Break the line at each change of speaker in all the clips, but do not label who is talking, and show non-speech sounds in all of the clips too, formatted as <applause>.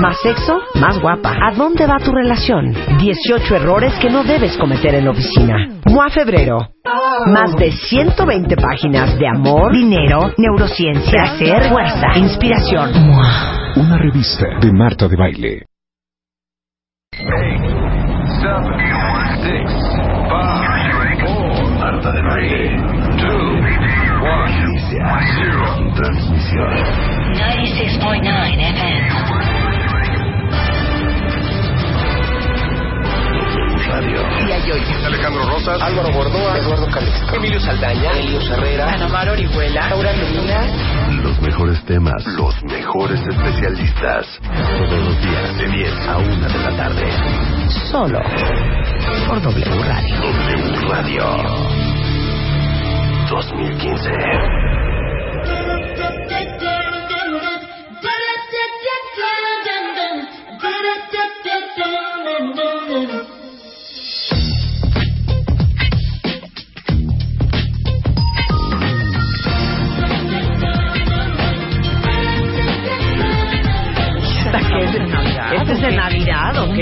Más sexo, más guapa. ¿A dónde va tu relación? 18 errores que no debes cometer en la oficina. MOA Febrero. Más de 120 páginas de amor, dinero, neurociencia, placer, fuerza, inspiración. MOA.
Una revista de Marta de Baile.
Marta de Baile. 2, 1, 0. Transmisión.
96.9 FM.
Radio.
Alejandro Rosas,
Álvaro Bordoa, Eduardo Calixto, Emilio Saldaña, Elio Herrera, Ana Mar Orihuela, Laura Luna.
Los mejores temas, los mejores especialistas. Todos los días de 10 a 1 de la tarde.
Solo por W Radio.
W Radio 2015.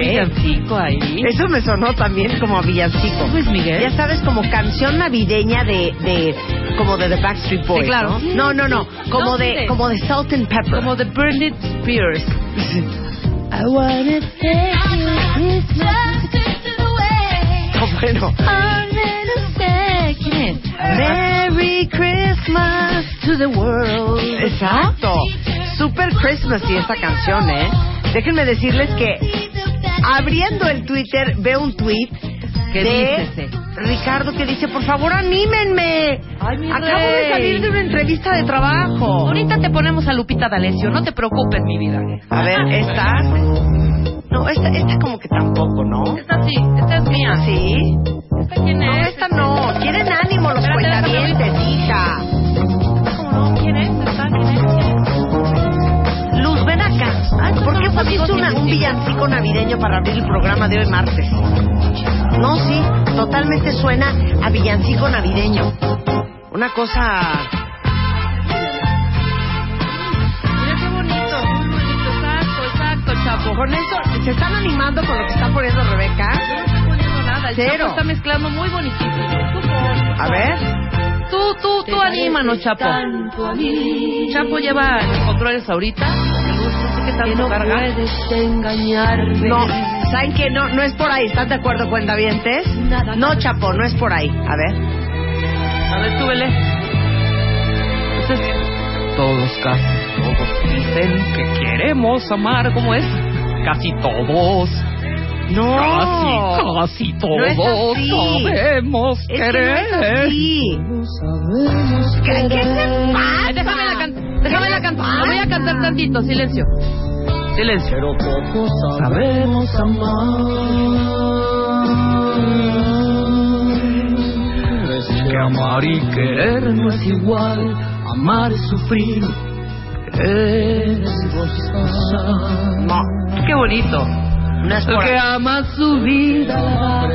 Villancico ahí.
Eso me sonó también como a villancico.
Luis Miguel.
Ya sabes, como canción navideña de, de como de The Backstreet Boys,
Sí, claro.
¿no? No, no, no, como
No,
de
sí.
como de Salt and Pepper.
Como de Britney Spears.
Ah, <laughs> bueno.
¿Quién es?
Merry Christmas to the world. Exacto. Super Christmas y esta canción, ¿eh? Déjenme decirles que abriendo el Twitter veo un tweet
¿Qué
de
dice?
Ricardo que dice, por favor, anímenme.
Ay, mi
Acabo de salir de una entrevista de trabajo.
Ahorita te ponemos a Lupita D'Alessio, no te preocupes, mi vida.
A ver, esta. No, esta, esta como que tampoco, ¿no?
Esta sí, esta es mía.
Sí.
¿Esta quién
No,
es?
esta no. Quieren ánimo los
Espérate,
cuentavientes, hija.
Ah, estos
¿Por
son
qué
los
pusiste
amigos
una- un villancico navideño para abrir el programa de hoy martes? No, sí, totalmente suena a villancico navideño. Una cosa...
Mira qué bonito, muy bonito. Exacto, exacto, Chapo.
Con eso, ¿se están animando con lo que está poniendo Rebeca?
No estoy poniendo nada. El
Cero.
Chapo está mezclando muy bonitito.
A ver.
Tú, tú, tú anímanos, Chapo. Chapo lleva los controles ahorita. El luz, no sé qué tanto carga.
No, ¿saben qué? No, no es por ahí. ¿Están de acuerdo, cuentavientes? No, Chapo, no es por ahí. A ver.
A ver, súbele. Entonces, todos, casi todos dicen que queremos amar. ¿Cómo es? Casi todos.
No.
Casi, casi
No
todos
así.
sabemos
Es que no
querer.
es así. ¿Qué, qué se
Ay,
pasa?
déjame la déjame la cantar. La voy a cantar tantito. Silencio. Silencio.
Sabemos amar. Que amar y querer no es igual. Amar es sufrir. Es gozar.
No,
Qué bonito.
no es por
Que ama su vida.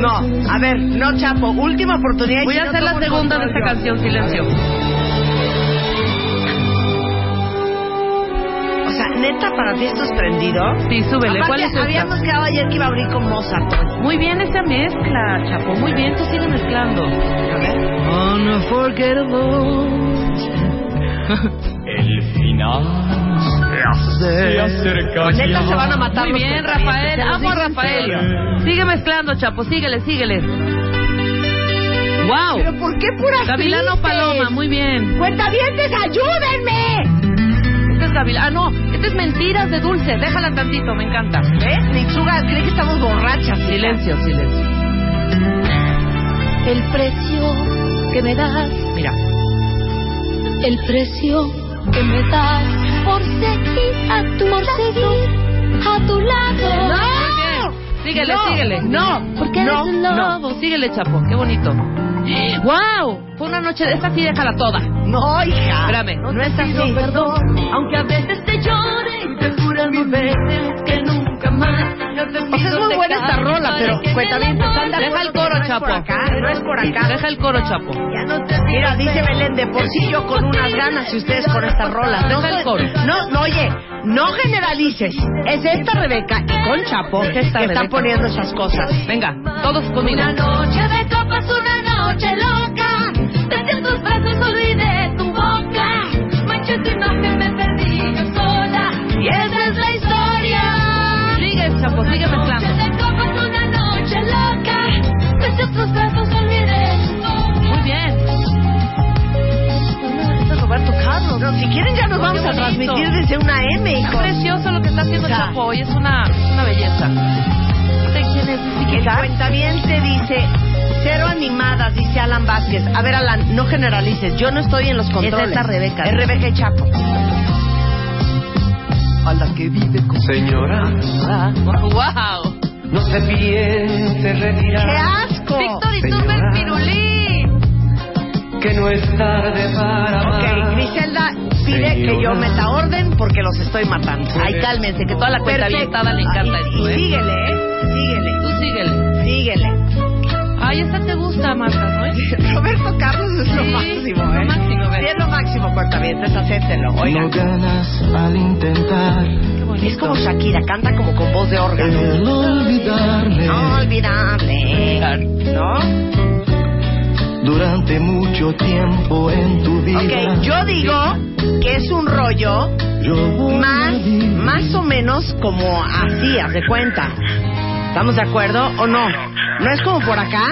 No, a ver, no, Chapo. Última oportunidad.
Voy a hacer la segunda de esta canción. Silencio.
Neta, para ti esto es prendido.
Sí, súbele. ¿Cuál es
habíamos quedado ayer que iba a abrir con Mozart.
Muy bien esa mezcla, Chapo. Muy bien, tú sigue mezclando.
A ver.
Unforgettable. El final se acerca.
Neta se van a matar
Muy bien, Rafael. Amo a Rafael. Sigue mezclando, Chapo. Síguele, síguele. Wow.
¿Pero por qué puras
Gavilano? Paloma, muy bien.
¡Cuentavientes, ayúdenme!
Es. Ah, no, este es Mentiras de Dulce. Déjala tantito, me encanta.
¿Ves? Nitsuga cree que estamos borrachas.
Silencio, silencio.
El precio que me das,
Mira.
el precio que me das por seguir a tu por seguir a tu lado.
Bien. Síguele,
No,
síguele.
No,
Porque
no,
eres un
no,
lobo.
Síguele, Chapo. Qué bonito. ¡Wow! Fue una noche de esta sí, déjala toda.
No, hija.
Espérame.
No es así.
Aunque a veces te llore y te juro mil veces que nunca más. No te
O sea, es muy buena esta rola, pero anda
Deja el coro,
no es
Chapo.
por acá, no es por acá.
Deja el coro, Chapo.
Ya no te Mira, dice Belén, de por sí yo con unas ganas y ustedes con estas rolas. No,
Deja el coro.
no, no, oye, no generalices. Es esta Rebeca y con Chapo que
Esta
están poniendo esas cosas.
Venga, todos conmigo.
Una noche de copas, una noche loca. Desde tus brazos. Manché tu imagen, me perdí yo sola. Y esa es la historia.
Sigue, Chapo, sigue
Noche
mezclando.
de copas, una noche loca. Desde tus brazos olvidé tu boca.
Muy bien.
Este es Roberto Carlos. No, si quieren ya nos vamos a transmitir desde una M,
Es
hijo.
precioso lo que está haciendo
sea,
Chapo hoy. Es una, es una belleza. ¿Usted quién es?
El cuentaviente dice, cero animadas, dice Alan Vázquez. A ver, Alan, no generalices. Yo no estoy en los controles.
esta Rebeca.
Es Rebeca y Chapo.
a la que vive con señora.
¡Wow!
No se piense
¡Qué
retirar,
asco!
Víctor y
Señora.
Turber Pirulí.
que no es tarde para
Ok. Griselda pide que yo meta orden porque los estoy matando.
Ay, cálmense, que toda la cuenta
Perfecto.
avientada le encanta
y,
esto,
y
¿eh?
síguele, ¿eh? Síguele,
Tú síguele. Ay, esta te gusta, Marta, ¿no? <laughs>
Roberto Carlos es lo
Sí,
máximo,
lo
¿eh?
máximo, ve.
Sí, es lo máximo, cuentavientes, acéptenlo.
No
Oigan,
ganas al intentar
Qué bonito.
es como Shakira, canta como con voz de órgano.
el olvidarme
Olvidable, ¿no?
durante mucho tiempo en tu vida.
Ok, yo digo que es un rollo más, más o menos como así, haz de cuenta. ¿Estamos de acuerdo o no? ¿No es como por acá?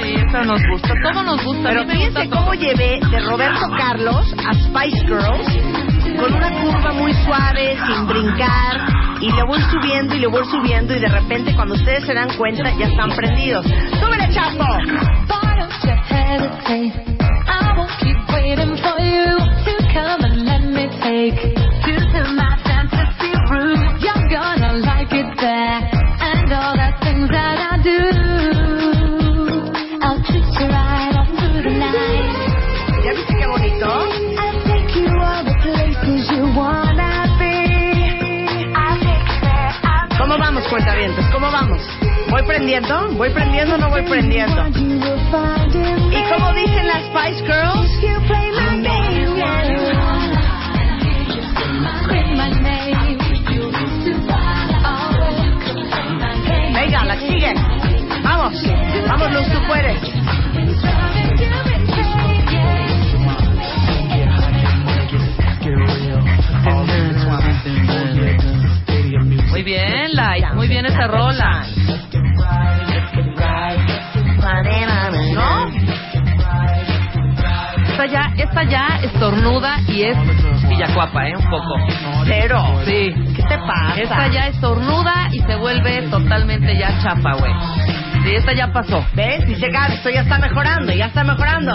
Sí, esta nos gusta. Todo nos gusta.
Pero fíjense cómo llevé de Roberto Carlos a Spice Girls con una curva muy suave, sin brincar, y le voy subiendo y le voy subiendo, y de repente cuando ustedes se dan cuenta ya están prendidos. ¡Súbele, Chapo! Cuentavientes? ¿Cómo vamos? ¿Voy prendiendo? ¿Voy prendiendo o no voy prendiendo? ¿Y cómo dicen las Spice Girls? Venga, la siguen. Vamos, vamos, Luz, tú puedes.
Muy bien, Light. Muy bien esta rola.
¿No?
Esta ya, esta ya estornuda y es Villacuapa, ¿eh? Un poco.
Cero.
Sí.
¿Qué te pasa?
Esta ya estornuda y se vuelve totalmente ya chapa, güey. Sí, esta ya pasó.
¿Ves? Dice Gaby, esto ya está mejorando, ya está mejorando.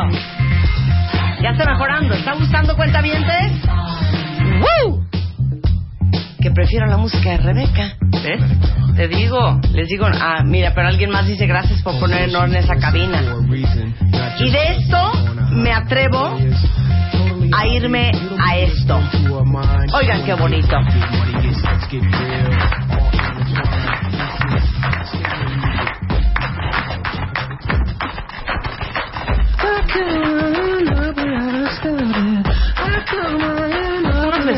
Ya está mejorando. ¿Está gustando cuentavientes? ¡Woo! Que prefiero la música de Rebeca.
¿Ves? Te digo.
Les digo, ah, mira, pero alguien más dice gracias por poner en orden esa cabina. Y de esto me atrevo a irme a esto. Oigan qué bonito.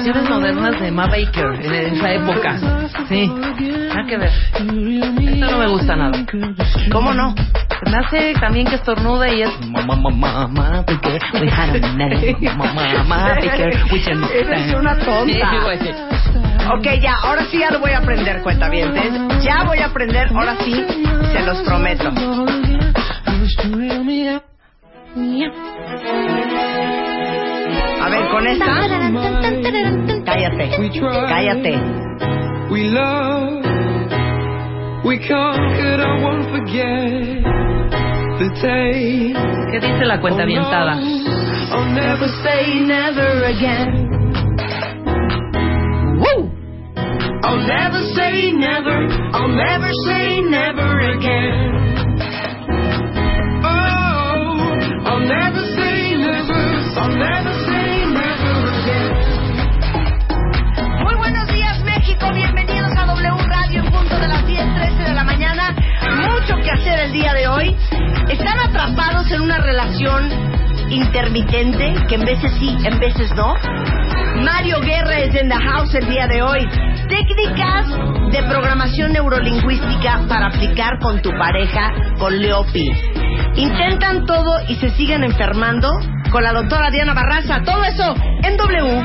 Versiones modernas de Ma Baker en, esa época. Sí. Nada que ver. Esta no me gusta nada.
¿Cómo no?
Me hace también que estornuda y es mamá mamá mamá Baker we had a name mamá mamá Baker we can <laughs>
Eres una tonta. Ok, ya, ahora sí ya lo voy a aprender, cuentavientes. Ya voy a aprender, ahora sí, se los prometo. Ver, con esta. Cállate. Cállate.
We love, we conquered, I won't forget the day.
¿Qué dice la cuenta avientada?
I'll never say never again.
Woo!
I'll never say never, I'll never say never again. Oh, I'll never say never, I'll never say never
Mucho que hacer el día de hoy. Están atrapados en una relación intermitente que en veces sí, en veces no. Mario Guerra es en the house el día de hoy. Técnicas de programación neurolingüística para aplicar con tu pareja con Leopi. Intentan todo y se siguen enfermando con la doctora Diana Barraza. Todo eso en W.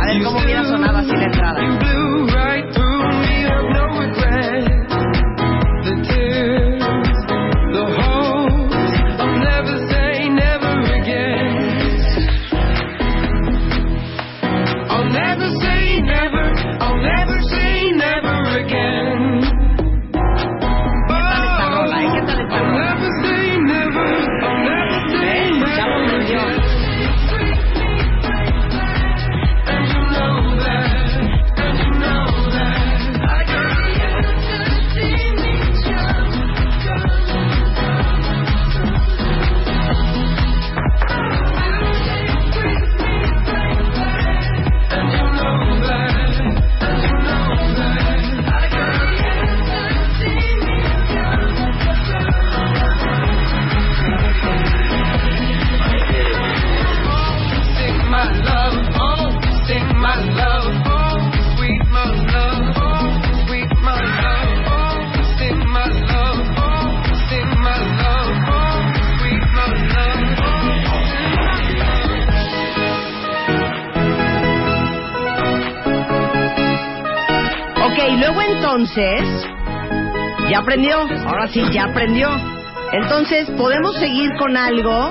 A ver cómo hubiera sonado así la entrada. Aprendió, ahora sí, ya aprendió. Entonces, podemos seguir con algo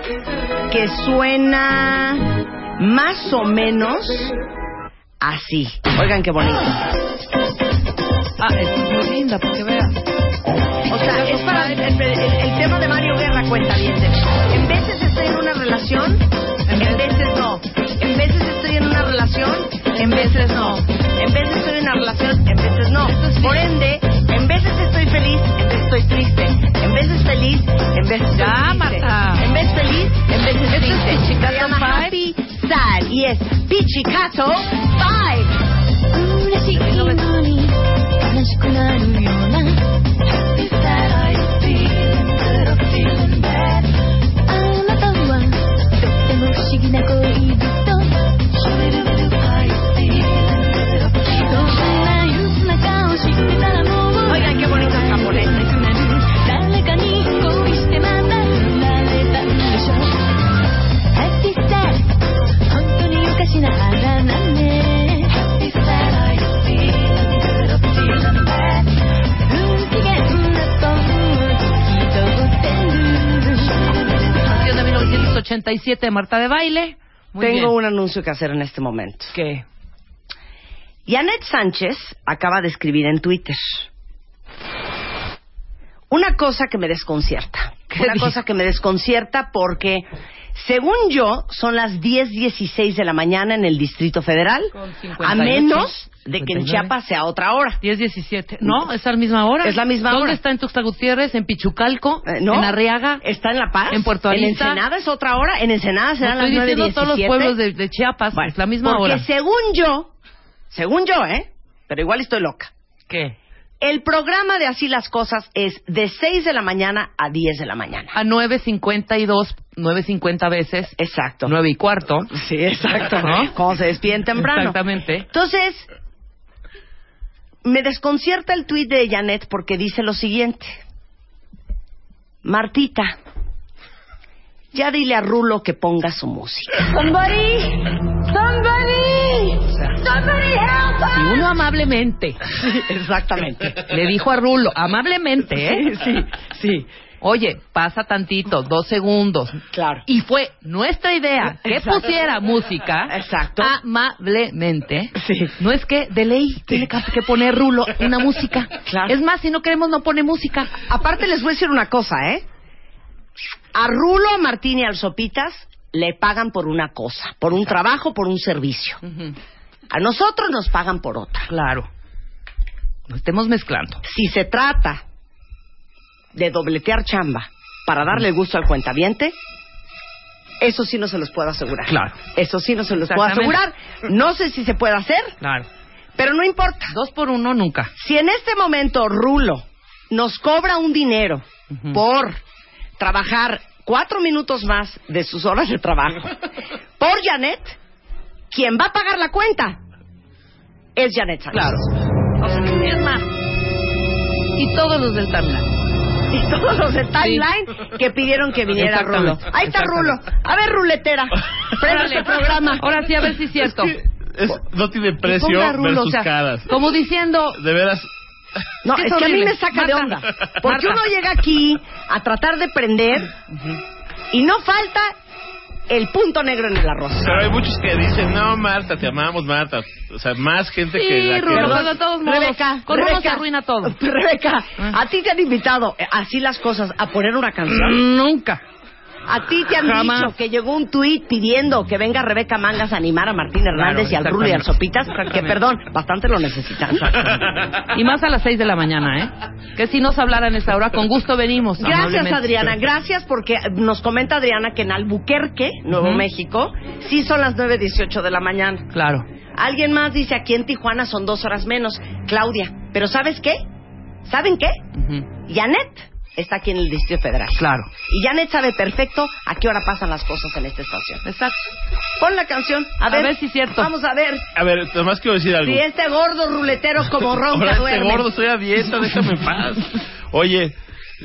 que suena más o menos así. Oigan qué bonito.
Ah, es muy linda, porque veas.
O sea, es para el, el- el- el tema de Mario Guerra cuenta bien. En veces estoy en una relación, en veces no. En veces estoy en una relación, en veces no. En veces estoy en una relación, en veces no. Por ende, feliz, en veces estoy triste. En veces feliz, en veces estoy
Ya,
triste.
Marta.
En vez feliz, en
Esto es
triste.
Pichicato
Se llama
Five.
Happy Sad y es Pichicato 5.
1987 de Marta de Baile. Muy
Tengo
bien.
un anuncio que hacer en este momento.
¿Qué?
Janet Sánchez acaba de escribir en Twitter una cosa que me desconcierta.
¿Qué
Una cosa que me desconcierta porque, según yo, son las 10.16 de la mañana en el Distrito Federal,
Con
a
58,
menos de que en
59.
Chiapas sea otra hora.
10, 17. No, es a la misma hora.
Es la misma
¿Dónde
hora.
está en Tuxtla Gutiérrez? ¿En Pichucalco?
Eh, ¿no?
¿En Arriaga?
¿Está en La Paz?
¿En Puerto
En
Arista?
Ensenada es otra hora. En Ensenada
No,
serán
estoy
las 9.17.
diciendo todos los pueblos de, de Chiapas.
Bueno,
es la misma
porque
hora.
según yo, según yo, ¿eh? Pero igual estoy loca.
¿Qué?
El programa de Así las Cosas es de 6 de la mañana a 10 de la mañana.
A 9.52, 9.50 veces.
Exacto.
9 y cuarto.
Sí, exacto. <laughs>
¿No?
Como se despiden temprano.
Exactamente.
Entonces, me desconcierta el tuit de Janet porque dice lo siguiente. Martita, ya dile a Rulo que ponga su música.
Somebody, somebody.
Y uno amablemente. <laughs>
Exactamente.
Le dijo a Rulo, amablemente, ¿eh?
Sí, sí.
Oye, pasa tantito, dos segundos.
Claro.
Y fue nuestra idea que
Exacto.
pusiera música
Exacto.
amablemente.
Sí.
No es que de ley tiene que que poner Rulo una música.
Claro.
Es más, si no queremos, no pone música.
Aparte les voy a decir una cosa, ¿eh? A Rulo, a Martín y al Sopitas le pagan por una cosa, por un trabajo, por un servicio. A nosotros nos pagan por otra.
Claro. No estemos mezclando.
Si se trata de dobletear chamba para darle gusto al cuentaviente, eso sí no se los puedo asegurar.
Claro.
Eso sí no se los puedo asegurar. No sé si se puede hacer,
Claro.
pero no importa.
Dos por uno nunca.
Si en este momento Rulo nos cobra un dinero por trabajar cuatro minutos más de sus horas de trabajo <laughs> por Janet, quien va a pagar la cuenta es Janet Sánchez.
Claro. O sea, más. Y todos los del timeline.
Y todos los de Timeline que pidieron que viniera Rulo. Ahí está Rulo. A ver, ruletera. Prende este programa.
Ahora sí, a ver si es cierto.
Es- no tiene precio
Rulo,
ver sus
o sea,
caras.
Como diciendo,
De veras.
No,
Es
es,
que
a mí me saca de onda. Porque
Marta.
uno llega aquí a tratar de prender y no falta el punto negro en el arroz.
Pero hay muchos que dicen, no, Marta, te amamos, Marta. O sea, más gente que
Sí,
la que...
Pero de todos modos,
Rebeca,
con uno se
Rebeca,
arruina todo. <laughs>
Rebeca,
Ah.
a ti te han invitado eh, así las cosas a poner una canción.
nunca.
A ti te han
Jamás.
dicho que llegó un tuit pidiendo que venga Rebeca Mangas a animar a Martín Hernández y al Rulo y al Sopitas, que perdón, bastante lo necesitan.
Y más a las seis de la mañana, ¿eh? Que si nos hablaran esa hora, con gusto venimos.
Gracias. Adriana, gracias porque nos comenta Adriana que en Albuquerque, Nuevo. México, sí son las 9.18 de la mañana.
Claro.
Alguien más dice aquí en Tijuana son dos horas menos, Claudia. Pero ¿sabes qué? ¿Saben qué? Janet está aquí en el Distrito Federal.
Claro.
Y Janet sabe perfecto a qué hora pasan las cosas en esta estación.
Exacto.
Pon la canción, a
A
ver,
ver si es cierto.
Vamos a ver
A ver, nomás quiero decir algo.
si este gordo ruletero como <laughs>
Ahora
ronca
este
duerme.
gordo, estoy a dieta, déjame en paz. <laughs> Oye,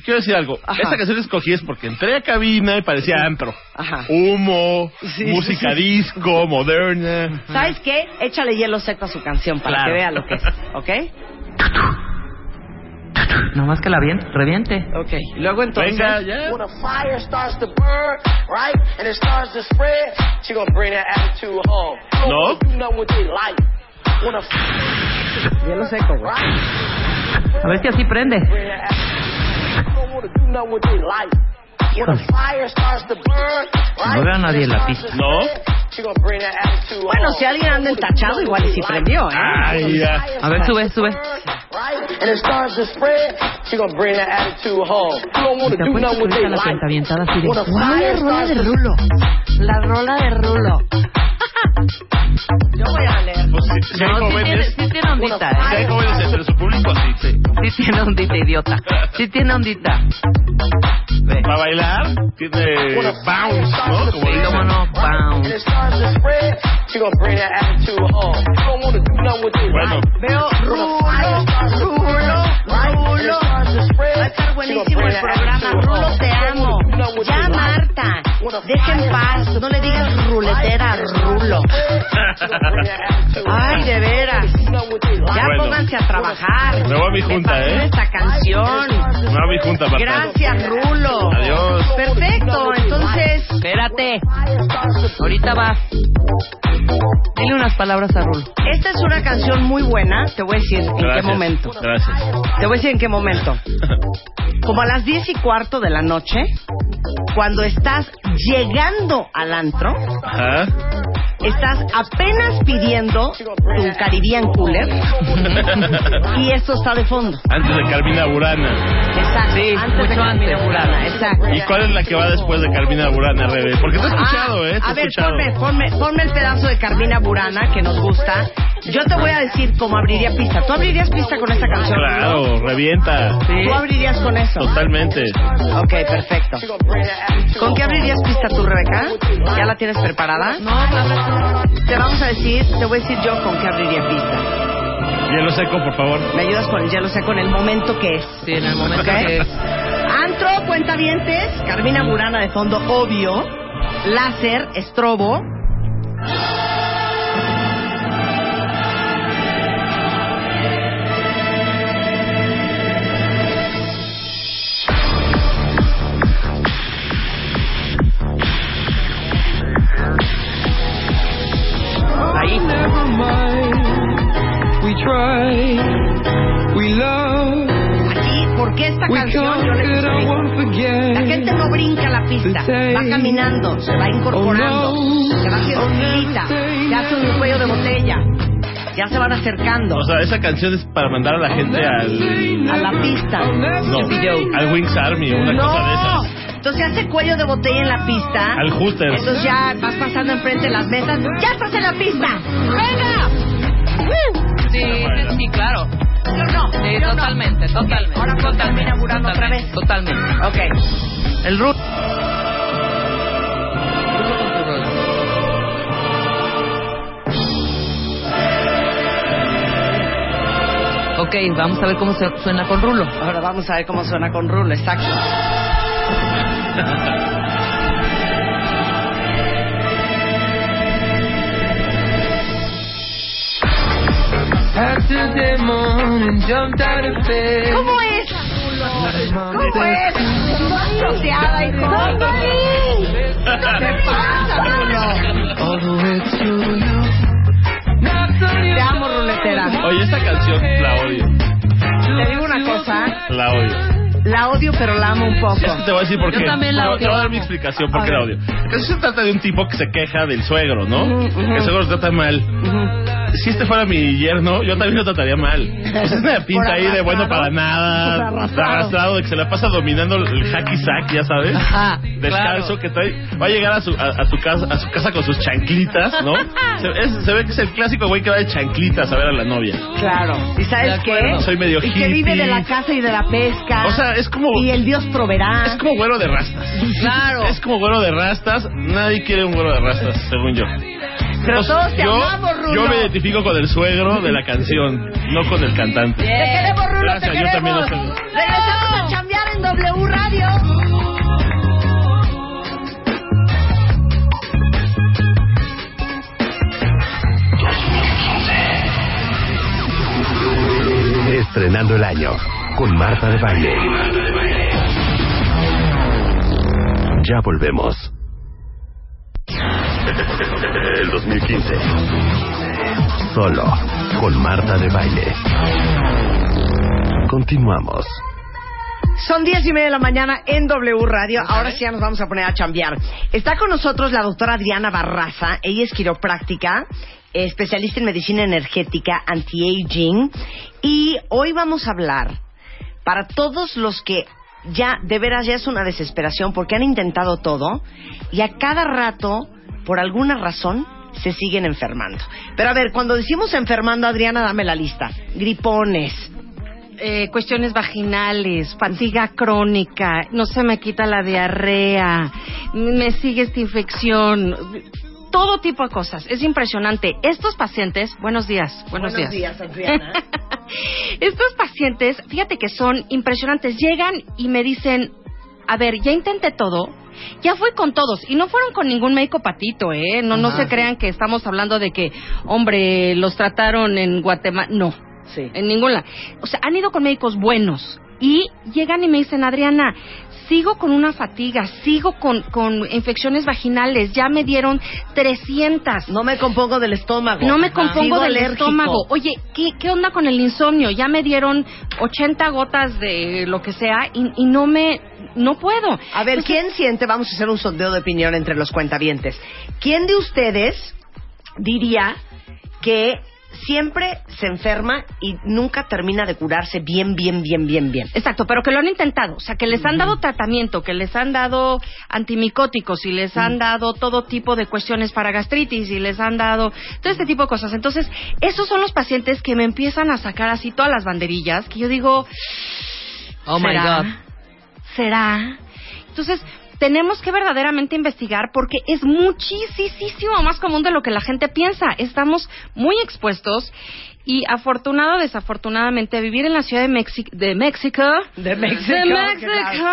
quiero decir algo.
Ajá.
Esta canción escogí es porque entré a cabina y parecía antro.
Ajá.
Humo,
Sí,
música
sí,
disco, moderna.
¿Sabes qué? Échale hielo seco a su canción para
Claro.
que vea lo que es, ¿ok?
Nomás que la bien, reviente.
Ok. Luego entonces...
Venga, ya.
When a fire starts to burn, right, and it starts to spread, she gonna bring that attitude home. You
No.
don't do nothing with their life. When a
Hielo seco, güey.
A ver si así prende.
you
No veo a nadie en la pista.
No.
Bueno,
home.
si alguien anda entachado, igual y si prendió, ¿eh?
Ay, ya.
A ver, sube, sube.
Right? And it starts to spread, she gonna bring that attitude home. You don't
Y te que la
life.
cuenta avientada así de...
When a
¡Guau, la
fire
rola de Rulo! La rola de Rulo. <laughs> Yo voy a leer.
Pues si, si
No, sí tiene, sí tiene ondita,
si
¿eh?
hay jóvenes entre <laughs>
tiene ondita, idiota. Sí tiene ondita.
Para bailar, tiene bounce, ¿no? Como
Sí, cómo no, bounce.
Bueno.
Veo Rulo, Rulo, Rulo. Estar buenísimo el programa. Rulo, te amo. Ya, Marta. Deja en paz. No le digas ruletera a Rulo. Ay, de veras. Ya
Bueno.
pónganse a trabajar.
Me voy a mi junta, ¿eh?
esta canción.
me voy a mi junta, Marta.
Gracias, Rulo.
Adiós.
Perfecto. Entonces,
Espérate. Ahorita vas. Dile unas palabras a Rulo.
esta es una canción muy buena. Te voy a decir en qué momento.
Gracias.
Te voy a decir en qué momento. <laughs> Como a las diez y cuarto de la noche, cuando estás llegando al antro. Estás apenas pidiendo tu Caribbean Cooler <laughs> y esto está de fondo.
Antes de Carmina Burana.
Exacto.
Sí,
antes de
mucho
Carmina
antes.
Burana, exacto.
¿Y cuál es la que va después de Carmina Burana, Rebe? Porque te he escuchado,
Ah,
¿eh? Te
a ver,
escuchado.
ponme, ponme, ponme el pedazo de Carmina Burana que nos gusta. Yo te voy a decir cómo abriría pista. ¿Tú abrirías pista con esta canción?
Claro, revienta.
¿Tú abrirías con eso?
Totalmente.
Ok, perfecto. ¿Con qué abrirías pista tú, Rebeca? ¿Ya la tienes preparada?
No,
Te vamos a decir, te voy a decir yo con qué abriría pista.
Hielo seco, por favor.
Me ayudas con el hielo seco en el momento que es.
Sí, en el momento que es.
entró, cuentavientes. Carmina Burana de fondo, obvio. Láser, estrobo.
We try. We love.
Aquí, ¿por qué esta
We
canción? Yo les
conquered, I won't
explico.
forget.
La gente no brinca la pista, va caminando, se va incorporando, se va haciendo filita, se hace un cuello de botella, ya se van acercando
O sea, esa canción es para mandar a la gente al.
a la pista.
No, al Wings Army, una cosa de
No,
esas.
entonces hace cuello de botella en la pista.
Al Hooters.
Entonces ya vas pasando enfrente de las mesas, ya estás en la pista. ¡Venga!
Sí, sí, sí, claro.
Yo no.
Sí,
yo no.
totalmente, totalmente.
Ahora con Carmina Burano otra vez.
Totalmente.
Ok. El Ru
Ok, vamos a ver cómo se suena con Rulo.
Ahora vamos a ver cómo suena con Rulo, exacto. <laughs> ¿Cómo es? ¿Cómo es? Asociada, hijo. ¿Qué pasa, Rulo?
All the way to you. Knocked on
Te amo, ruletera.
Oye, esta canción la odio.
Te digo una cosa,
La odio.
la odio pero la amo un poco.
Es que te voy a decir por
Yo
qué.
también la
Te voy- Te voy a dar
odio.
mi explicación por qué la odio. La canción se trata de un tipo que se queja del suegro, ¿no?
Ujú, ujú.
Que el suegro lo trata mal. Si este fuera mi yerno, yo también lo trataría mal. Pues es una pinta ahí de bueno
arrastrado.
para nada,
arrastrado.
de arrastrado, de que se la pasa dominando el hacky sack, ya sabes.
Ajá,
Descalzo,
claro.
que trae, va a llegar a su, a, a su casa, a su casa con sus chanclitas, ¿no? <laughs> Se, es- se ve que es el clásico güey que va de chanclitas a ver a la novia.
Claro. ¿Y sabes qué?
Soy medio
Y que vive de la caza y de la pesca.
O sea, es como,
Y el Dios proveerá.
es como güero de rastas.
Claro.
Es como güero de rastas. Nadie quiere un güero de rastas, según yo.
Pero
Entonces,
todos te
yo,
amamos, Rulo.
yo me identifico con el suegro de la canción, no con el cantante.
Te queremos, Rulo,
Gracias,
te
yo también.
Regresamos a chambear en W Radio.
Estrenando el año con Marta de Baile. Ya volvemos. El 2015. Solo con Marta de Baile. Continuamos.
Son diez y media de la mañana en W Radio. Ahora sí ya nos vamos a poner a chambear. Está con nosotros la doctora Adriana Barraza. Ella es quiropráctica, especialista en medicina energética, anti-aging. Y hoy vamos a hablar para todos los que ya, de veras, ya es una desesperación porque han intentado todo y a cada rato, por alguna razón, se siguen enfermando. Pero a ver, cuando decimos enfermando, Adriana, dame la lista. Gripones,
eh, cuestiones vaginales, fatiga crónica, no se me quita la diarrea, me sigue esta infección, todo tipo de cosas. Es impresionante. Estos pacientes, buenos días, buenos,
Buenos días, Adriana. <laughs>
Estos pacientes, fíjate que son impresionantes. Llegan y me dicen, a ver, ya intenté todo, ya fui con todos y no fueron con ningún médico patito, ¿eh? No, no se crean que estamos hablando de que, hombre, los trataron en Guatemala. No,
Sí.
en ninguna. O sea, han ido con médicos buenos y llegan y me dicen, Adriana, sigo con una fatiga, sigo con, con infecciones vaginales, ya me dieron 300.
No me compongo del estómago.
No me
Ajá.
compongo
Sigo
del
alérgico.
estómago. Oye, ¿qué, ¿qué onda con el insomnio? Ya me dieron 80 gotas de lo que sea y, y no me... No puedo.
A ver,
Entonces,
¿quién siente? Vamos a hacer un sondeo de opinión entre los cuentavientes. ¿Quién de ustedes diría que siempre se enferma y nunca termina de curarse bien, bien, bien, bien, bien?
Exacto, pero que lo han intentado, o sea, que les han dado tratamiento, que les han dado antimicóticos y les han dado todo tipo de cuestiones para gastritis y les han dado todo este tipo de cosas. Entonces, esos son los pacientes que me empiezan a sacar así todas las banderillas, que yo digo,
Oh my. God.
¿Será? Entonces, tenemos que verdaderamente investigar porque es muchísimo más común de lo que la gente piensa. Estamos muy expuestos y afortunado o desafortunadamente vivir en la ciudad de, México de México.
De México,
de México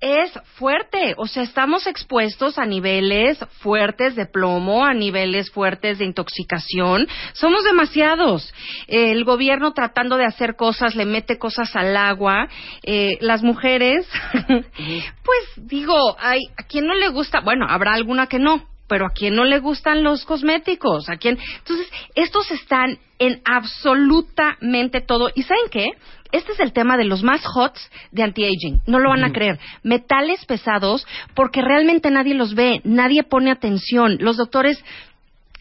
es fuerte, o sea, estamos expuestos a niveles fuertes de plomo, a niveles fuertes de intoxicación. Somos demasiados. El gobierno tratando de hacer cosas le mete cosas al agua. Eh, las mujeres, <laughs> pues digo, hay, a quien no le gusta, bueno, habrá alguna que no, pero a quien no le gustan los cosméticos, a quien, entonces estos están en absolutamente todo. ¿Y saben qué? Este es el tema de los más hots de anti-aging. No lo van a creer. Metales pesados, porque realmente nadie los ve, nadie pone atención. Los doctores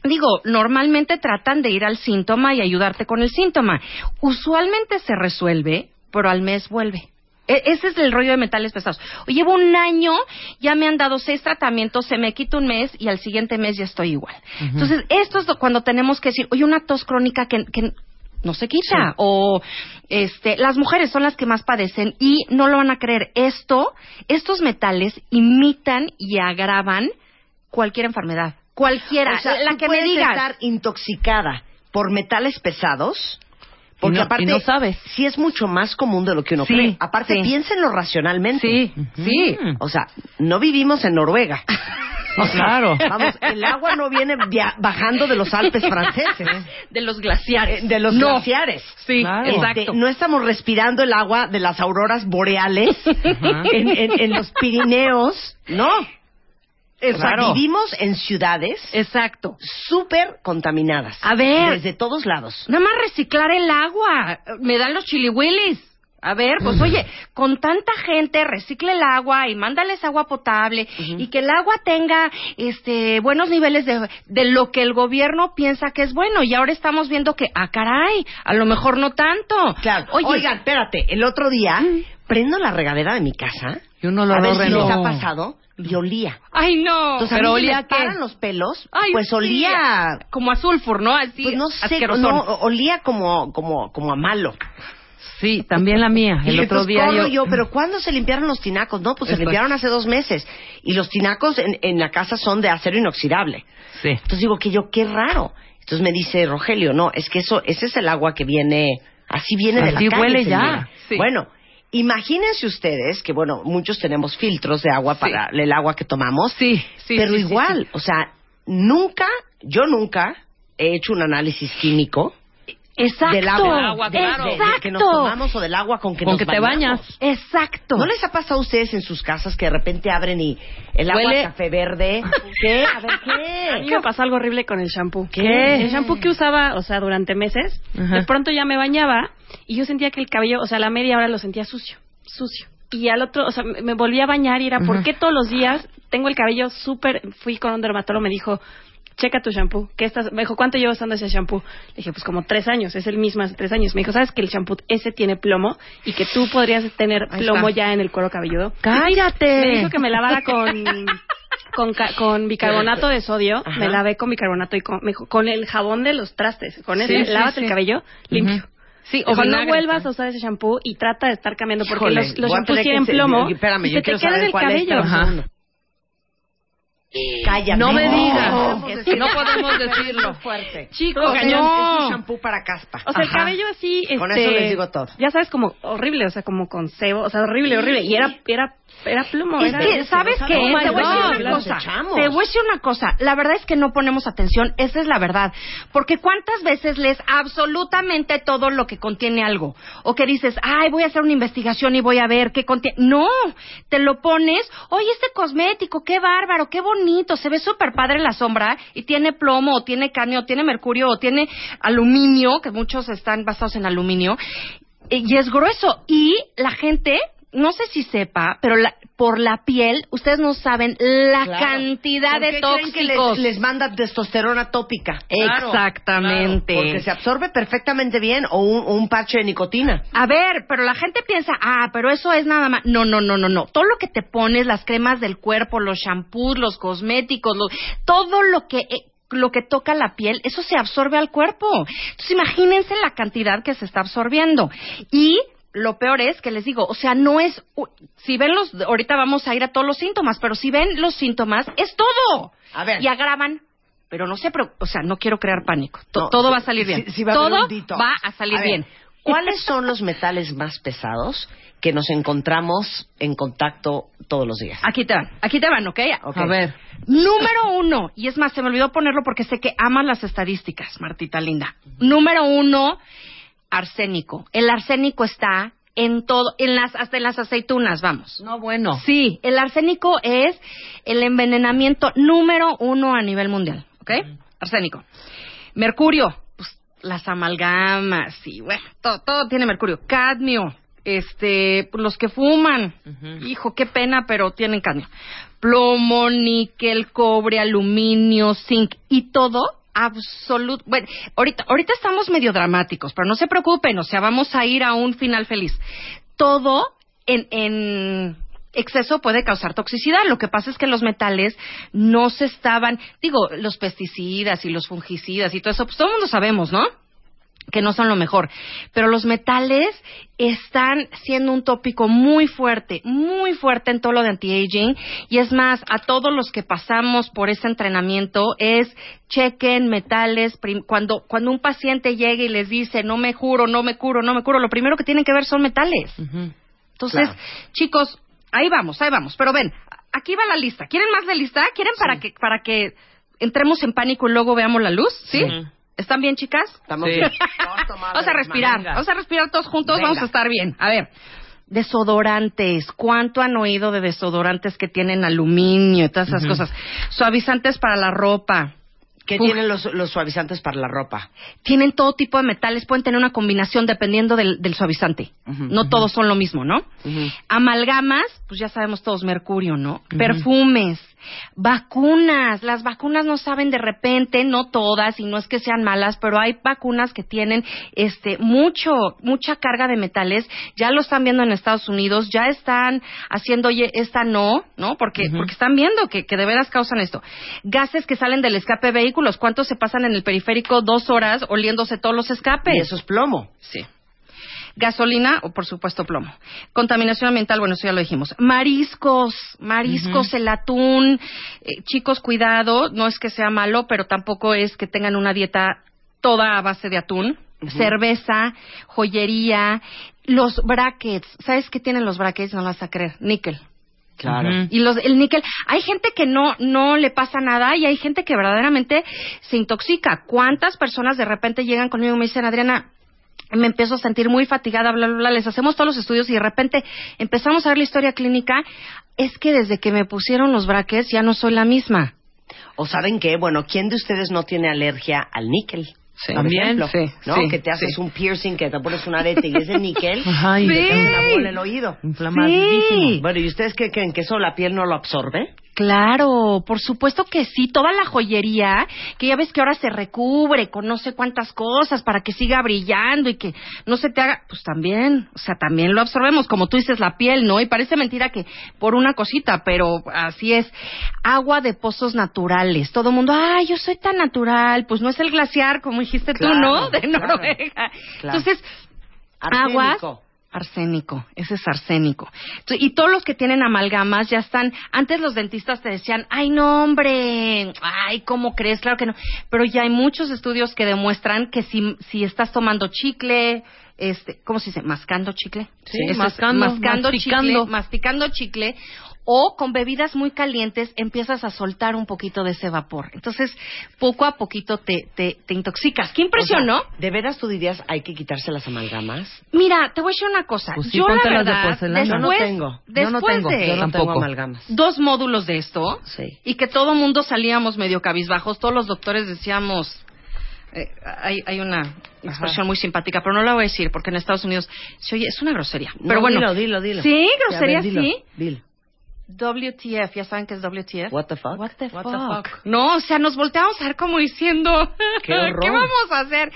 Digo, normalmente tratan de ir al síntoma y ayudarte con el síntoma. Usualmente se resuelve, pero al mes vuelve. E- Ese es el rollo de metales pesados. O llevo un año, ya me han dado seis tratamientos, se me quita un mes y al siguiente mes ya estoy igual. Entonces, esto es cuando tenemos que decir, oye, una tos crónica que, que no se quita. O este, las mujeres son las que más padecen y no lo van a creer. Esto, estos metales imitan y agravan cualquier enfermedad. Cualquiera.
O sea,
la
tú
que me digas.
estar intoxicada por metales pesados. Porque
no-
aparte,
no sabes.
sí es mucho más común de lo que uno
Sí,
cree. Aparte,
sí.
piénsenlo racionalmente.
Sí, sí.
O sea, no vivimos en Noruega. <laughs> O <laughs> sea,
Claro.
Vamos, el agua no viene via- bajando de los Alpes franceses. <laughs>
De los glaciares.
Eh, De los
No.
glaciares.
Sí,
Claro.
Este,
exacto.
no estamos respirando el agua de las auroras boreales <laughs> en, en- en los Pirineos. No. O sea,
Claro.
vivimos en ciudades
Exacto.
súper contaminadas.
A ver.
Desde todos lados.
Nada más reciclar el agua. Me dan los chiliwillis. A ver, pues oye, con tanta gente recicle el agua y mándales agua potable y que el agua tenga este buenos niveles de, de lo que el gobierno piensa que es bueno y ahora estamos viendo que ah caray, a lo mejor no tanto.
Claro.
Oye,
Oigan, espérate. El otro día prendo la regadera de mi casa.
Y uno lo
a ver si les ha pasado. Y olía.
ay no.
Entonces,
Pero
a mí se
olía qué?
los pelos.
Ay,
pues
sí.
olía...
como a sulfur, ¿no? Así
Pues no sé, no, olía como, como, como a malo.
Sí, también la mía.
Y
El otro día
corro
yo...
yo, pero ¿cuándo se limpiaron los tinacos? No, pues se limpiaron hace dos meses. Y los tinacos en, en la casa son de acero inoxidable.
Sí.
Entonces digo que yo, qué raro. Entonces me dice Rogelio, no, es que eso, ese es el agua que viene, así viene de la
Así
calle.
huele
señora.
ya,
sí.
Bueno, imagínense ustedes que, bueno, muchos tenemos filtros de agua para el agua que tomamos.
Sí, sí,
Pero
sí, sí,
igual, o sea, nunca, yo nunca he hecho un análisis químico
Exacto.
del agua,
Del agua,
de-
claro.
de que nos
Exacto.
tomamos o del agua con que
Con
nos
que te bañas.
Exacto.
¿No les ha pasado a ustedes en sus casas que de repente abren y el agua
Huele-
café verde? <laughs> ¿Qué? A ver,
A mí
¿qué?
me pasó algo horrible con el shampoo.
¿Qué?
El shampoo que usaba, o sea, durante meses,
Ajá.
de pronto ya me bañaba y yo sentía que el cabello, o sea, la media hora lo sentía sucio, sucio. Y al otro, o sea, me volví a bañar y era, ¿por qué todos los días tengo el cabello súper... Fui con un dermatólogo, me dijo, checa tu shampoo. ¿Qué estás? Me dijo, ¿cuánto llevo usando ese shampoo? Le dije, pues como tres años, es el mismo hace tres años. Me dijo, ¿sabes que el shampoo ese tiene plomo y que tú podrías tener plomo ya en el cuero cabelludo? <laughs>
¡Cállate!
Me dijo que me lavara con con, ca- con bicarbonato de sodio.
Ajá.
Me lavé con bicarbonato y con, con el jabón de los trastes. Con
Sí,
ese
sí,
lavas
sí.
el cabello limpio.
Sí,
O
o
sea, no vuelvas a usar ese shampoo y trata de estar cambiando porque
Híjole,
los, los shampoos tienen plomo
Espérame,
y
yo
se te queda en el cabello.
Segundo. Cállate.
No me
No,
digas.
que
No
sí.
podemos decirlo. <laughs>
fuerte.
Chicos,
Ok,
no.
Es un shampoo para caspa.
O sea, el
Ajá.
cabello así, este,
Con eso les digo todo.
Ya sabes, como horrible, o sea, como con sebo, o sea, horrible, horrible. Y era, era, era plomo.
Es
era,
que, ¿sabes qué?
sabemos.
Te voy a decir
Oh
una cosa. Te voy a decir una cosa. La verdad es que no ponemos atención. Esa es la verdad. Porque ¿cuántas veces lees absolutamente todo lo que contiene algo? O que dices, ay, voy a hacer una investigación y voy a ver qué contiene. No. Te lo pones, oye, este cosmético, qué bárbaro, qué bonito. Se ve súper padre en la sombra y tiene plomo, o tiene cadmio, o tiene mercurio, o tiene aluminio, que muchos están basados en aluminio. Y es grueso. Y la gente no sé si sepa, pero la- por la piel, ustedes no saben la
Claro.
cantidad
¿Por
de
creen que
tóxicos.
les, les manda testosterona tópica?
Exactamente.
Porque se absorbe perfectamente bien o un, o un parche de nicotina.
A ver, pero la gente piensa, ah, pero eso es nada más. No, no, no, no, no. Todo lo que te pones, las cremas del cuerpo, los shampoos, los cosméticos, los- todo lo que eh, lo que toca la piel, eso se absorbe al cuerpo. Entonces imagínense la cantidad que se está absorbiendo. Y lo peor es que les digo, o sea, no es, u- si ven los, ahorita vamos a ir a todos los síntomas, pero si ven los síntomas, es todo.
A ver.
Y agravan, pero no se preocupen, o sea, no quiero crear pánico. To-
No,
todo va a salir bien.
va a
todo
detox.
va a salir
ver,
bien.
¿Cuáles son los metales más pesados que nos encontramos en contacto todos los días?
Aquí te van, aquí te van, ¿ok?
Ok.
A ver. Número uno, y es más, se me olvidó ponerlo porque sé que amas las estadísticas, Martita linda. Número uno, arsénico. El arsénico está en todo, en las, hasta en las aceitunas, vamos.
No, bueno.
Sí, el arsénico es el envenenamiento número uno a nivel mundial, ¿ok? Arsénico. Mercurio, pues las amalgamas, y bueno, todo, todo tiene mercurio. Cadmio, este, los que fuman, hijo, qué pena, pero tienen cadmio. Plomo, níquel, cobre, aluminio, zinc y todo absoluto. Bueno, ahorita, ahorita estamos medio dramáticos, pero no se preocupen, o sea, vamos a ir a un final feliz. Todo en, en exceso puede causar toxicidad. Lo que pasa es que los metales no se estaban, digo, los pesticidas y los fungicidas y todo eso, pues todo el mundo sabemos, ¿no? Que no son lo mejor. Pero los metales están siendo un tópico muy fuerte, muy fuerte en todo lo de anti-aging. Y es más, a todos los que pasamos por ese entrenamiento es chequen metales. Cuando, cuando un paciente llega y les dice, no me juro, no me curo, no me curo, lo primero que tienen que ver son metales. Entonces,
Claro.
chicos, ahí vamos, ahí vamos. Pero ven, aquí va la lista. ¿Quieren más de lista? ¿Quieren para que para que entremos en pánico y luego veamos la luz? ¿Sí?
Sí.
¿Están bien, chicas?
Estamos
Sí.
bien. <laughs> Vamos a tomar
Vamos a
de-
respirar. Vamos a respirar todos juntos.
Venga.
Vamos a estar bien. A ver. Desodorantes. ¿Cuánto han oído de desodorantes que tienen aluminio y todas esas cosas? Suavizantes para la ropa.
¿Qué
Uf.
tienen los, los suavizantes para la ropa?
Tienen todo tipo de metales. Pueden tener una combinación dependiendo del, del suavizante. No todos son lo mismo, ¿no? Amalgamas, pues ya sabemos todos, mercurio, ¿no? Perfumes, vacunas. Las vacunas no saben de repente, no todas, y no es que sean malas, pero hay vacunas que tienen este mucho, mucha carga de metales. Ya lo están viendo en Estados Unidos, ya están haciendo, oye, esta no, ¿no? Porque, porque están viendo que, que de veras causan esto. Gases que salen del escape de vehículos, ¿cuántos se pasan en el periférico dos horas oliéndose todos los escapes?
Y eso es plomo.
Sí. Gasolina o por supuesto plomo. Contaminación ambiental, bueno, eso ya lo dijimos. Mariscos, mariscos, el atún. Eh, chicos, cuidado, no es que sea malo, pero tampoco es que tengan una dieta toda a base de atún. Cerveza, joyería, los brackets. ¿Sabes qué tienen los brackets? No lo vas a creer. Níquel.
Claro.
Y los, el níquel, hay gente que no, no le pasa nada y hay gente que verdaderamente se intoxica. ¿Cuántas personas de repente llegan conmigo y me dicen, Adriana, me empiezo a sentir muy fatigada, bla, bla, bla, les hacemos todos los estudios y de repente empezamos a ver la historia clínica, es que desde que me pusieron los brackets ya no soy la misma.
O saben qué, bueno, ¿quién de ustedes no tiene alergia al níquel?
Sí. También,
ejemplo,
sí,
¿no?
sí,
que te haces
sí.
un piercing, que te pones un arete y es de níquel. <laughs>
Ajá, y te
una bola en el oído.
Inflamadísimo.
Bueno, ¿y ustedes qué creen? ¿Que eso la piel no lo absorbe?
Claro, por supuesto que sí. Toda la joyería, que ya ves que ahora se recubre con no sé cuántas cosas para que siga brillando y que no se te haga, pues también, o sea, también lo absorbemos, como tú dices, la piel, ¿no? Y parece mentira que por una cosita, pero así es. Agua de pozos naturales. Todo el mundo, ay, yo soy tan natural. Pues no es el glaciar, como dijiste tú, ¿no? De
claro.
Noruega.
Claro.
Entonces,
Arsénico.
aguas. Arsénico, ese es arsénico. Y todos los que tienen amalgamas ya están. Antes los dentistas te decían, ay, no, hombre, ay, ¿cómo crees? Claro que no. Pero ya hay muchos estudios que demuestran que si, si estás tomando chicle, este, ¿cómo se dice? ¿Mascando chicle?
Sí,
Ese es-
mascando,
masticando. chicle, masticando chicle. O con bebidas muy calientes empiezas a soltar un poquito de ese vapor. Entonces, poco a poquito te, te, te intoxicas. ¿Qué impresión,
O sea,
no?
¿De veras tú dirías hay que quitarse las amalgamas?
Mira, te voy a decir una cosa.
Pues sí,
yo la
de
verdad,
porcelana.
Yo no
después,
tengo.
Yo
después
no tengo,
de
yo
no tengo amalgamas.
dos módulos de esto
Sí.
y que todo mundo salíamos medio cabizbajos, todos los doctores decíamos, eh, hay, hay una expresión muy simpática, pero no la voy a decir porque en Estados Unidos se oye, es una grosería.
No,
pero bueno,
dilo, dilo, dilo.
Sí, grosería
ver, dilo,
sí.
dilo.
WTF, ya saben qué es WTF.
What the fuck?
What the
What the
fuck? No, o sea, nos volteamos a ver como diciendo, <laughs> <laughs>
Qué horror.
vamos a hacer?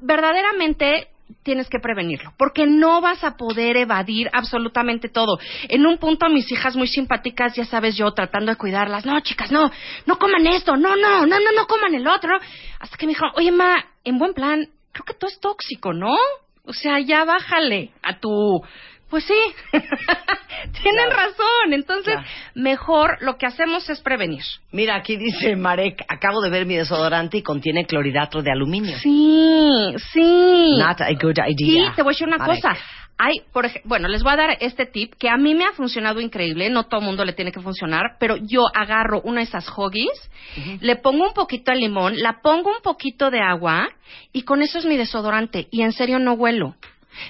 Verdaderamente tienes que prevenirlo, porque no vas a poder evadir absolutamente todo. En un punto mis hijas muy simpáticas, ya sabes, yo tratando de cuidarlas, no, chicas, no, no coman esto, no, no, no, no, no coman el otro. Hasta que me dijeron, oye, ma, en buen plan, creo que todo es tóxico, ¿no? O sea, ya bájale a tu... Pues sí, <laughs> tienen razón. Entonces, mejor lo que hacemos es prevenir.
Mira, aquí dice Marek, acabo de ver mi desodorante y contiene clorhidrato de aluminio.
Sí, sí.
Not a good idea.
Sí, te voy a decir una
Marek.
cosa. Hay, por ej- bueno, les voy a dar este tip que a mí me ha funcionado increíble. No todo el mundo le tiene que funcionar, pero yo agarro una de esas hoggies, le pongo un poquito de limón, la pongo un poquito de agua y con eso es mi desodorante. Y en serio no huelo.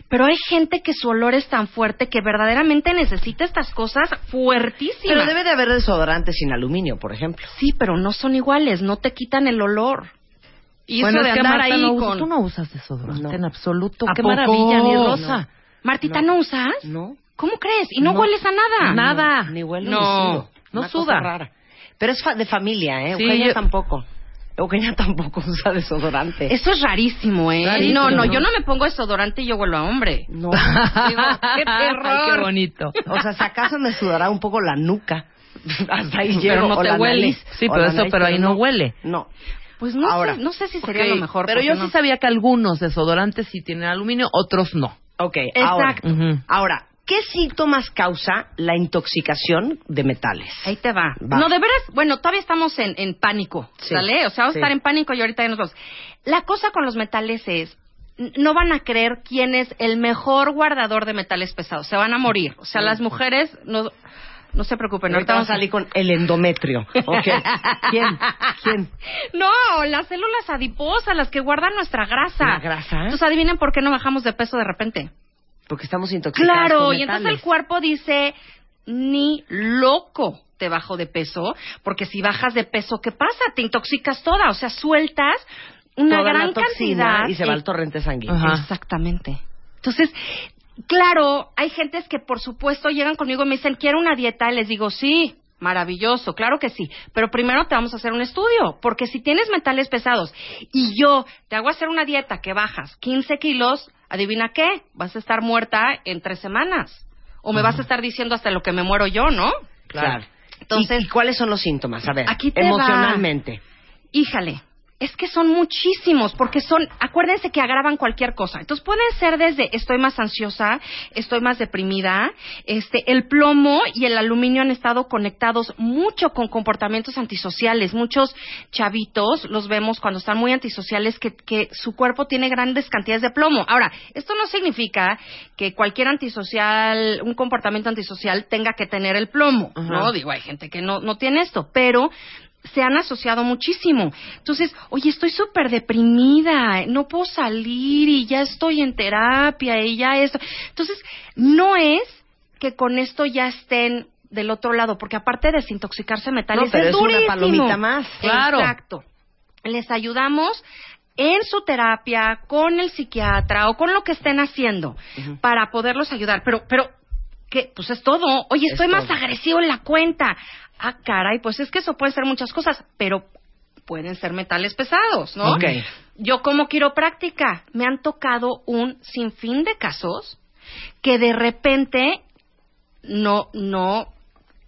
Pero hay gente que su olor es tan fuerte que verdaderamente necesita estas cosas fuertísimas.
Pero debe de haber desodorante sin aluminio, por ejemplo.
Sí, pero no son iguales, no te quitan el olor. Y
bueno,
eso de
es que
andar
Marta
ahí
no usa-
con...
tú no usas desodorante
No.
en absoluto.
¿A
Qué
poco?
maravilla, ni rosa.
Martita, ¿no, usas?
No.
¿Cómo crees? Y no,
No.
hueles a nada.
Nada.
Ni huele
No,
ni
no
Una
suda.
cosa rara. Pero es fa- de familia, ¿eh?
Sí,
Eugenia
yo-
tampoco. Eugenia <laughs> tampoco usa desodorante.
Eso es rarísimo, ¿eh?
Rarísimo,
no, no,
¿no?
yo no me pongo desodorante y yo huelo a hombre.
No. <laughs>
Digo, qué terror.
Ay, qué bonito.
O sea, si acaso me sudará un poco la nuca. <laughs> Hasta ahí
Pero
llego.
no
o
te huele.
nariz,
Sí, pero eso,
nariz,
pero ahí no huele.
No.
Pues no
Ahora.
sé, no sé si sería lo mejor.
Pero yo
no.
sí sabía que algunos desodorantes sí tienen aluminio, otros no.
Ok, ahora.
Exacto.
Ahora, ¿qué síntomas causa la intoxicación de metales?
Ahí te va.
Va.
No, de veras, bueno, todavía estamos en, en pánico,
Sí,
¿sale? O sea, vamos
sí.
a estar en pánico y ahorita ya nosotros. La cosa con los metales es, no van a creer quién es el mejor guardador de metales pesados. Se van a morir. O sea, las mujeres, no, no se preocupen.
Ahorita vamos a salir con el endometrio. Ok. ¿Quién? ¿Quién? <laughs>
No, las células adiposas, las que guardan nuestra grasa.
¿La grasa?
Entonces, adivinen por qué no bajamos de peso de repente.
Porque estamos intoxicados
Claro,
con
y entonces el cuerpo dice, ni loco te bajo de peso, porque si bajas de peso, ¿qué pasa? Te intoxicas toda, o sea, sueltas una
Toda
gran cantidad.
y se va al torrente sanguíneo.
Ajá.
Exactamente. Entonces, claro, hay gentes que por supuesto llegan conmigo y me dicen, quiero una dieta, y les digo, sí, maravilloso, claro que sí, pero primero te vamos a hacer un estudio, porque si tienes metales pesados y yo te hago hacer una dieta que bajas 15 kilos, adivina qué, vas a estar muerta en tres semanas. O me vas a estar diciendo hasta lo que me muero yo, ¿no?
Claro.
Entonces-
¿Y, y cuáles son los síntomas? A ver,
Aquí te va.
emocionalmente.
Híjale, es que son muchísimos, porque son, acuérdense que agravan cualquier cosa. Entonces pueden ser desde estoy más ansiosa, estoy más deprimida, este, el plomo y el aluminio han estado conectados mucho con comportamientos antisociales. Muchos chavitos los vemos cuando están muy antisociales que, que su cuerpo tiene grandes cantidades de plomo. Ahora, esto no significa que cualquier antisocial, un comportamiento antisocial tenga que tener el plomo,
Ajá.
¿no? Digo, hay gente que no, no tiene esto, pero se han asociado muchísimo. Entonces, oye, estoy súper deprimida, no puedo salir y ya estoy en terapia y ya esto. Entonces, no es que con esto ya estén del otro lado, porque aparte de desintoxicarse metales
No, pero
es
es una palomita más.
Claro.
Exacto. Les ayudamos en su terapia con el psiquiatra o con lo que estén haciendo para poderlos ayudar. Pero, pero, ¿qué? Pues es todo. Oye,
Es
estoy más
todo.
agresivo en la cuenta. Ah, caray, pues es que eso puede ser muchas cosas, pero pueden ser metales pesados, ¿no?
Ok.
Yo como quiropráctica me han tocado un sinfín de casos que de repente no, no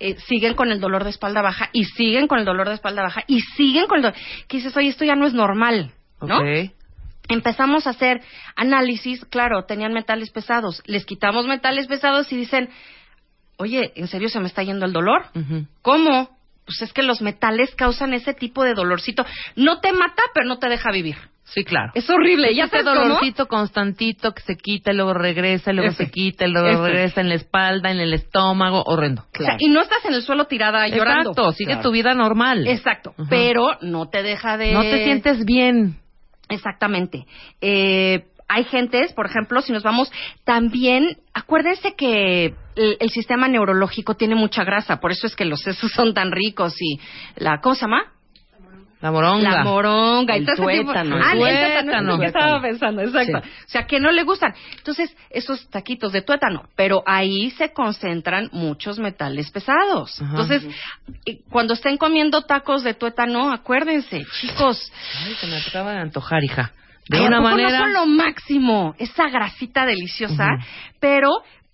eh, siguen con el dolor de espalda baja y siguen con el dolor de espalda baja y siguen con el dolor. Que dices, oye, esto ya no es normal, ¿no?
Ok.
Empezamos a hacer análisis, claro, tenían metales pesados, les quitamos metales pesados y dicen, oye, ¿en serio se me está yendo el dolor? ¿Cómo? Pues es que los metales causan ese tipo de dolorcito. No te mata, pero no te deja vivir.
Sí, claro.
Es horrible. ¿Ya
ese
cómo?
dolorcito constantito que se quita y luego regresa, y luego se quita y luego regresa en la espalda, en el estómago, horrendo.
O sea, y no estás en el suelo tirada llorando.
Exacto, sigue tu vida normal.
Exacto, pero no te deja de...
No te sientes bien.
Exactamente. Eh, hay gentes, por ejemplo, si nos vamos, también, acuérdense que el, el sistema neurológico tiene mucha grasa, por eso es que los sesos son tan ricos y la, ¿cómo se llama?
La moronga.
La moronga.
El
ese tipo-
tuétano.
Ah,
El
tuétano. que estaba pensando, exacto.
Sí.
O sea, que no le gustan. Entonces, esos taquitos de tuétano, pero ahí se concentran muchos metales pesados.
Ajá.
Entonces, cuando estén comiendo tacos de tuétano, acuérdense, chicos,
Ay, se me acaba de antojar, hija. De
Ay, ¿a
una manera.
no son lo máximo, esa grasita deliciosa,
Ujú.
pero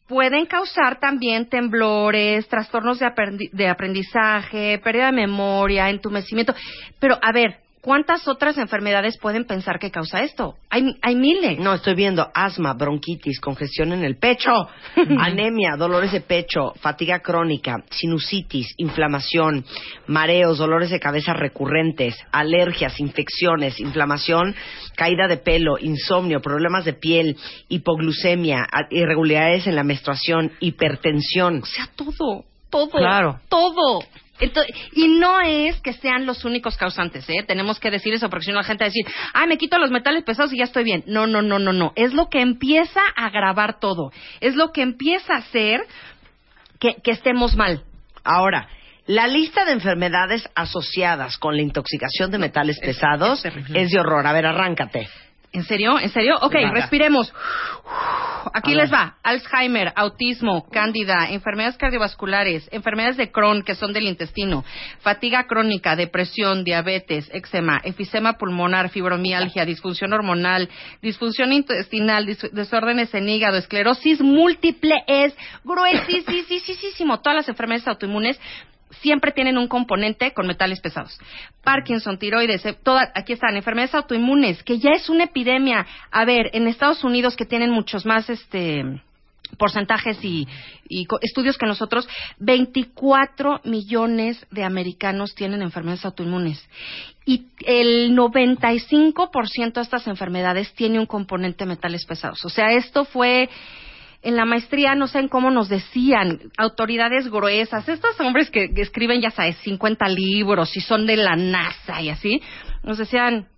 pueden causar también temblores, trastornos de, aprendi- de aprendizaje, pérdida de memoria, entumecimiento. Pero, a ver, ¿cuántas otras enfermedades pueden pensar que causa esto? Hay, hay miles.
No, estoy viendo asma, bronquitis, congestión en el pecho, <laughs> anemia, dolores de pecho, fatiga crónica, sinusitis, inflamación, mareos, dolores de cabeza recurrentes, alergias, infecciones, inflamación, caída de pelo, insomnio, problemas de piel, hipoglucemia, irregularidades en la menstruación, hipertensión.
O sea, todo, todo,
Claro.
todo. Y no es que sean los únicos causantes, ¿eh? Tenemos que decir eso, porque si no la gente va a decir, ay, me quito los metales pesados y ya estoy bien. No, no, no, no, no. Es lo que empieza a agravar todo. Es lo que empieza a hacer que, que estemos mal.
Ahora, la lista de enfermedades asociadas con la intoxicación de metales pesados es, de horror. A ver, arráncate.
¿En serio? ¿En serio? Ok,
Venga.
respiremos. Aquí les va. Alzheimer, autismo, cándida, enfermedades cardiovasculares, enfermedades de Crohn, que son del intestino, fatiga crónica, depresión, diabetes, eczema, efisema pulmonar, fibromialgia, disfunción hormonal, disfunción intestinal, dis- desórdenes en hígado, esclerosis múltiple, es gruesísimo. Todas las enfermedades autoinmunes siempre tienen un componente con metales pesados. Parkinson, tiroides, eh, toda- aquí están, enfermedades autoinmunes, que ya es una epidemia. A ver, en Estados Unidos que tienen muchos más este porcentajes y, y estudios que nosotros, 24 millones de americanos tienen enfermedades autoinmunes. Y el 95% de estas enfermedades tiene un componente de metales pesados. O sea, esto fue en la maestría no sé en cómo nos decían, autoridades gruesas, estos hombres que, que escriben, ya sabes, 50 libros y son de la NASA y así, nos decían,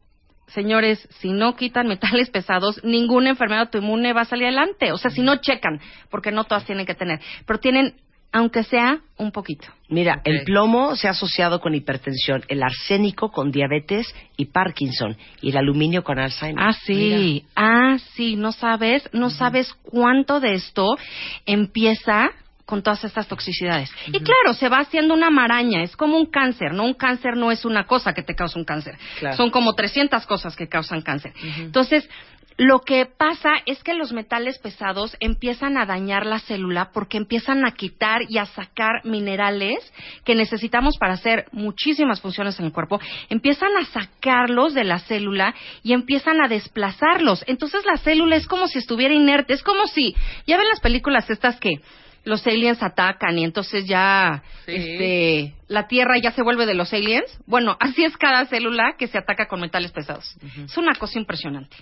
señores, si no quitan metales pesados, ninguna enfermedad autoinmune va a salir adelante. O sea, si no checan, porque no todas tienen que tener, pero tienen, aunque sea, un poquito.
Mira, el plomo se ha asociado con hipertensión, el arsénico con diabetes y Parkinson, y el aluminio con Alzheimer.
Ah, sí. Ah, sí. No sabes, no sabes cuánto de esto empieza con todas estas toxicidades. Y claro, se va haciendo una maraña. Es como un cáncer, ¿no? Un cáncer no es una cosa que te causa un cáncer.
Claro.
Son como 300 cosas que causan cáncer. Entonces, lo que pasa es que los metales pesados empiezan a dañar la célula porque empiezan a quitar y a sacar minerales que necesitamos para hacer muchísimas funciones en el cuerpo. Empiezan a sacarlos de la célula y empiezan a desplazarlos. Entonces la célula es como si estuviera inerte. Es como si, ya ven las películas estas que los aliens atacan y entonces ya este la Tierra ya se vuelve de los aliens. Bueno, así es cada célula que se ataca con metales pesados. Es una cosa impresionante.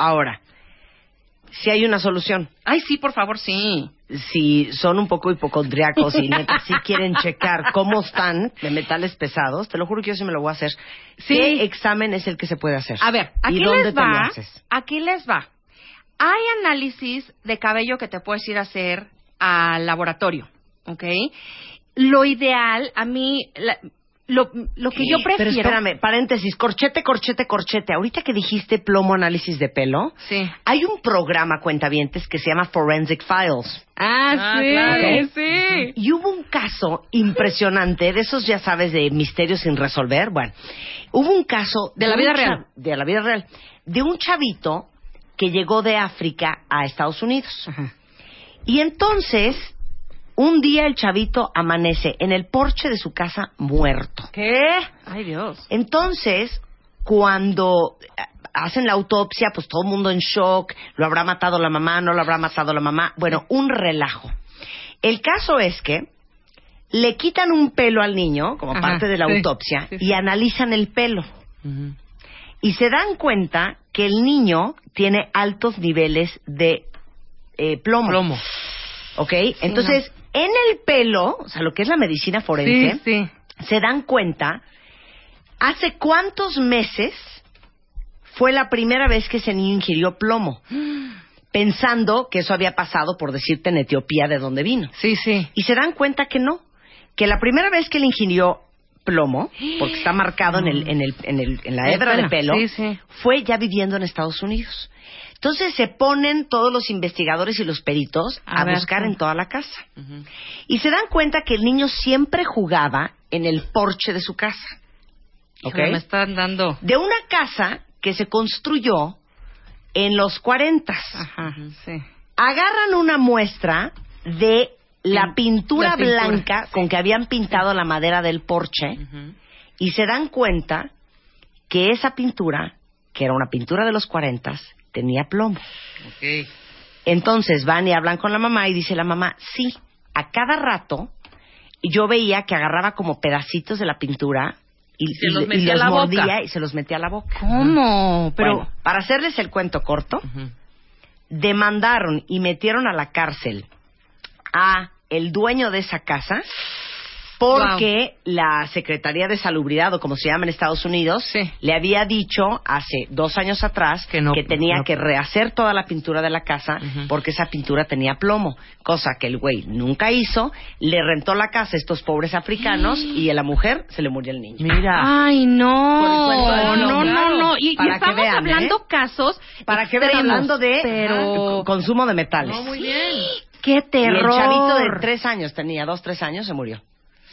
Ahora, si hay una solución.
Ay, sí, por favor, sí.
Si son un poco hipocondriacos y neta sí quieren checar cómo están de metales pesados, te lo juro que yo sí me lo voy a hacer.
Sí.
¿Qué examen es el que se puede hacer?
A ver, aquí
¿Y dónde
les
te lo haces?
Aquí les va. Hay análisis de cabello que te puedes ir a hacer al laboratorio, ¿ok? Lo ideal, a mí, la- lo, lo que yo prefiero.
Pero espérame, paréntesis, corchete, corchete, corchete. Ahorita que dijiste plomo análisis de pelo,
Sí.
hay un programa, cuentavientes, que se llama Forensic Files.
Ah,
Ah,
sí,
claro.
sí.
Y hubo un caso impresionante, de esos ya sabes, de misterios sin resolver. Bueno, hubo un caso...
De la
un
vida real.
De la vida real. De un chavito que llegó de África a Estados Unidos. Y entonces, un día el chavito amanece en el porche de su casa muerto.
¿Qué? Ay, Dios.
Entonces, cuando eh, hacen la autopsia, pues todo el mundo en shock, lo habrá matado la mamá, no lo habrá matado la mamá, bueno, un relajo. El caso es que le quitan un pelo al niño, como
Ajá,
parte de la
sí,
autopsia,
sí, sí.
y analizan el pelo. Y se dan cuenta que el niño tiene altos niveles de eh, plomo.
Plomo.
¿Ok? Entonces, en el pelo, o sea, lo que es la medicina forense,
Sí, sí.
se dan cuenta hace cuántos meses fue la primera vez que ese niño ingirió plomo, pensando que eso había pasado, por decirte, en Etiopía, de donde vino.
Sí, sí.
Y se dan cuenta que no, que la primera vez que él ingirió plomo, porque está marcado en, el, en, el, en, el- en la hebra de
pelo.
pelo,
Sí, sí.
fue ya viviendo en Estados Unidos. Entonces se ponen todos los investigadores y los peritos a, buscar en toda la casa. Y se dan cuenta que el niño siempre jugaba en el porche de su casa. ¿Ok?
Híjole, Me están dando.
De una casa que se construyó en los 40.
Ajá, sí.
Agarran una muestra de la
Pin-
pintura
la pintura,
blanca con que habían pintado la madera del porche y se dan cuenta que esa pintura, que era una pintura de los 40, tenía plomo. Entonces van y hablan con la mamá y dice la mamá, sí, a cada rato yo veía que agarraba como pedacitos de la pintura y,
Se
y-
los
y
metía a la
mordía
boca.
y se los metía a la boca.
¿Cómo? Pero
Bueno, para hacerles el cuento corto, demandaron y metieron a la cárcel a el dueño de esa casa porque la Secretaría de Salubridad, o como se llama en Estados Unidos, le había dicho hace dos años atrás que, tenía
no.
que rehacer toda la pintura de la casa porque esa pintura tenía plomo, cosa que el güey nunca hizo, le rentó la casa a estos pobres africanos <gasps> y a la mujer se le murió el niño.
Ay, no. No, no, no. Y, y
Para que
estamos
vean,
hablando
¿eh?
casos
Para que vean, hablando de
pero...
ah, consumo de metales.
No, muy bien. ¡Qué
Y
terror!
el chavito de tres años tenía, dos, tres años, se murió.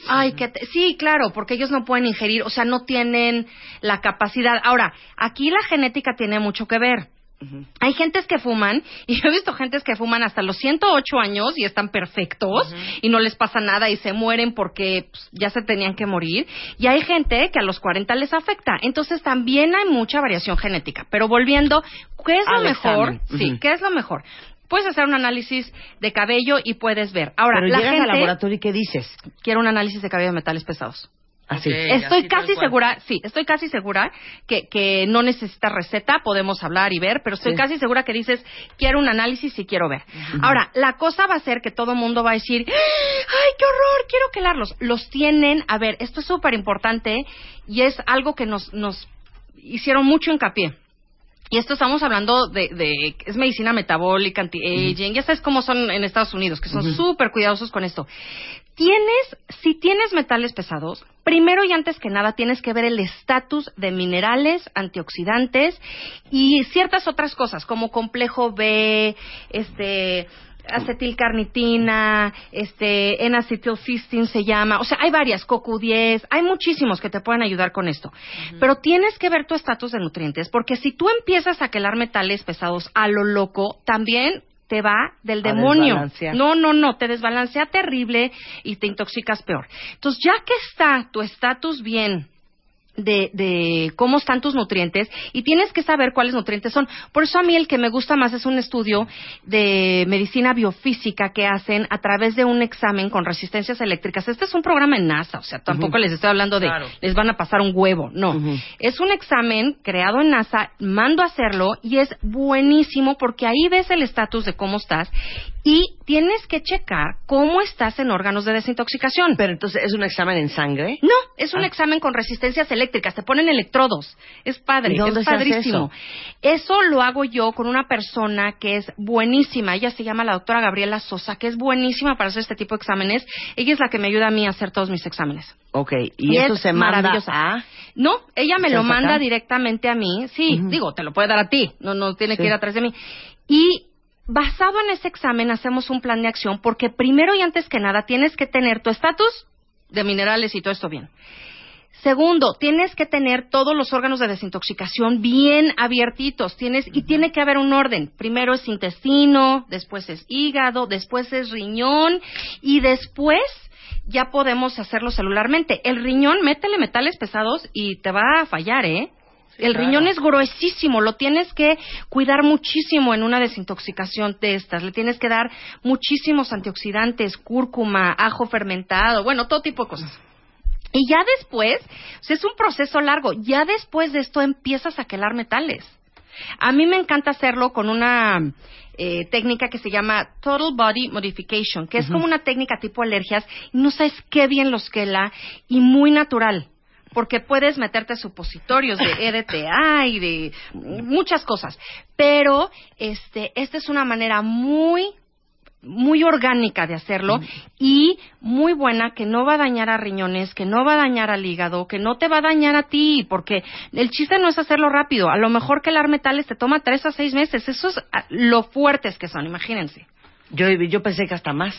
Ay, que te- sí, claro, porque ellos no pueden ingerir, o sea, no tienen la capacidad. Ahora, aquí la genética tiene mucho que ver. Hay gentes que fuman, y <laughs> yo he visto gentes que fuman hasta los 108 años y están perfectos y no les pasa nada y se mueren porque pues, ya se tenían que morir. Y hay gente que a los 40 les afecta. Entonces también hay mucha variación genética. Pero volviendo, ¿qué es lo mejor? Sí. ¿qué es lo mejor? Puedes hacer un análisis de cabello y puedes ver. Ahora,
Pero
la
llegas
gente
al laboratorio y ¿qué dices?
quiero un análisis de cabello de metales pesados.
Así.
Estoy casi segura, sí, estoy casi segura que, que no necesitas receta, podemos hablar y ver, pero estoy
Sí.
casi segura que dices, quiero un análisis y quiero ver. Ahora, la cosa va a ser que todo el mundo va a decir, ¡ay, qué horror! Quiero quelarlos. Los tienen, a ver, esto es súper importante y es algo que nos, nos hicieron mucho hincapié. Y esto estamos hablando de, de es medicina metabólica, anti-aging, ya sabes cómo son en Estados Unidos, que son
Ujú.
súper cuidadosos con esto. Tienes, si tienes metales pesados, primero y antes que nada tienes que ver el estatus de minerales, antioxidantes y ciertas otras cosas, como complejo B, este acetilcarnitina, este N-acetilcysteine se llama, o sea, hay varias, CoQ10, hay muchísimos que te pueden ayudar con esto. Pero tienes que ver tu estatus de nutrientes, porque si tú empiezas a quelar metales pesados a lo loco, también te va del
A
demonio. No, no, no, te desbalancea terrible y te intoxicas peor. Entonces, ya que está tu estatus bien de, de cómo están tus nutrientes y tienes que saber cuáles nutrientes son. Por eso a mí el que me gusta más es un estudio de medicina biofísica que hacen a través de un examen con resistencias eléctricas. Este es un programa en NASA, o sea, tampoco les estoy hablando de
Claro.
les van a pasar un huevo, no. Es un examen creado en NASA, mando a hacerlo y es buenísimo porque ahí ves el estatus de cómo estás y tienes que checar cómo estás en órganos de desintoxicación.
Pero entonces, ¿es un examen en sangre?
No, es un
Ah.
examen con resistencias eléctricas, te ponen electrodos. Es padre,
¿Y dónde
es padrísimo. Eso lo hago yo con una persona que es buenísima. Ella se llama la doctora Gabriela Sosa, que es buenísima para hacer este tipo de exámenes. Ella es la que me ayuda a mí a hacer todos mis exámenes.
Ok, y, eso
es
se manda
maravillosa.
a...
No, ella me
¿Se
lo manda
acá?
directamente a mí. Sí, digo, te lo puede dar a ti. No, no tiene
Sí.
que ir atrás de mí. Y basado en ese examen hacemos un plan de acción porque primero y antes que nada tienes que tener tu estatus de minerales y todo esto bien. Segundo, tienes que tener todos los órganos de desintoxicación bien abiertitos. Tienes, y tiene que haber un orden. Primero es intestino, después es hígado, después es riñón y después ya podemos hacerlo celularmente. El riñón, métele metales pesados y te va a fallar, ¿eh? El
claro.
riñón es gruesísimo, lo tienes que cuidar muchísimo en una desintoxicación de estas. Le tienes que dar muchísimos antioxidantes, cúrcuma, ajo fermentado, bueno, todo tipo de cosas. Y ya después, o sea, es un proceso largo, ya después de esto empiezas a quelar metales. A mí me encanta hacerlo con una eh, técnica que se llama Total Body Modification, que es como una técnica tipo alergias, y no sabes qué bien los quela y muy natural. Porque puedes meterte supositorios de EDTA y de muchas cosas. Pero este, esta es una manera muy muy orgánica de hacerlo y muy buena que no va a dañar a riñones, que no va a dañar al hígado, que no te va a dañar a ti, porque el chiste no es hacerlo rápido. A lo mejor que el metales te toma tres a seis meses. Eso es ah, lo fuertes que son, imagínense.
Yo, yo pensé que hasta más.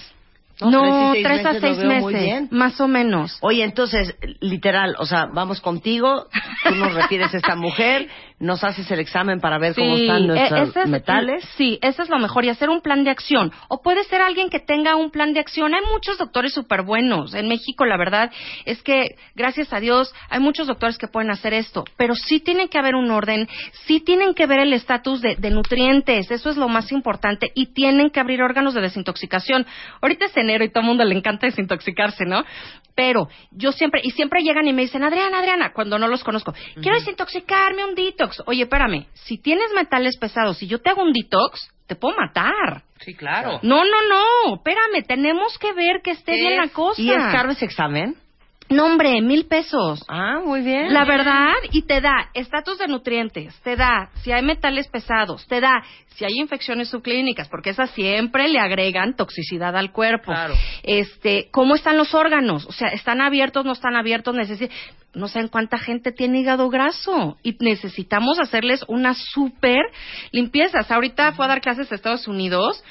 No,
tres
a seis meses, más o menos.
Oye, entonces, literal, o sea, vamos contigo, tú nos refieres a esta mujer, nos haces el examen para ver cómo están
e-
nuestros
es-
metales.
Sí, eso es lo mejor y hacer un plan de acción. O puede ser alguien que tenga un plan de acción. Hay muchos doctores súper buenos. En México, la verdad es que, gracias a Dios, hay muchos doctores que pueden hacer esto. Pero sí tiene que haber un orden, sí tienen que ver el estatus de, de nutrientes. Eso es lo más importante. Y tienen que abrir órganos de desintoxicación. Ahorita es y todo el mundo le encanta desintoxicarse, ¿no? Pero yo siempre, y siempre llegan y me dicen, Adriana, Adriana, cuando no los conozco, quiero desintoxicarme un detox. Oye, espérame, si tienes metales pesados y yo te hago un detox, te puedo matar.
Sí, claro.
No, no, no, espérame, tenemos que ver que esté bien la cosa.
¿Y es caro ese examen?
No, hombre, mil pesos.
Ah, muy bien.
La verdad, y te da estatus de nutrientes, te da si hay metales pesados, te da si hay infecciones subclínicas, porque esas siempre le agregan toxicidad al cuerpo.
Claro.
Este, ¿cómo están los órganos? O sea, ¿están abiertos, no están abiertos? Necesi- no sé en cuánta gente tiene hígado graso y necesitamos hacerles una súper limpieza. Ahorita fue a dar clases a Estados Unidos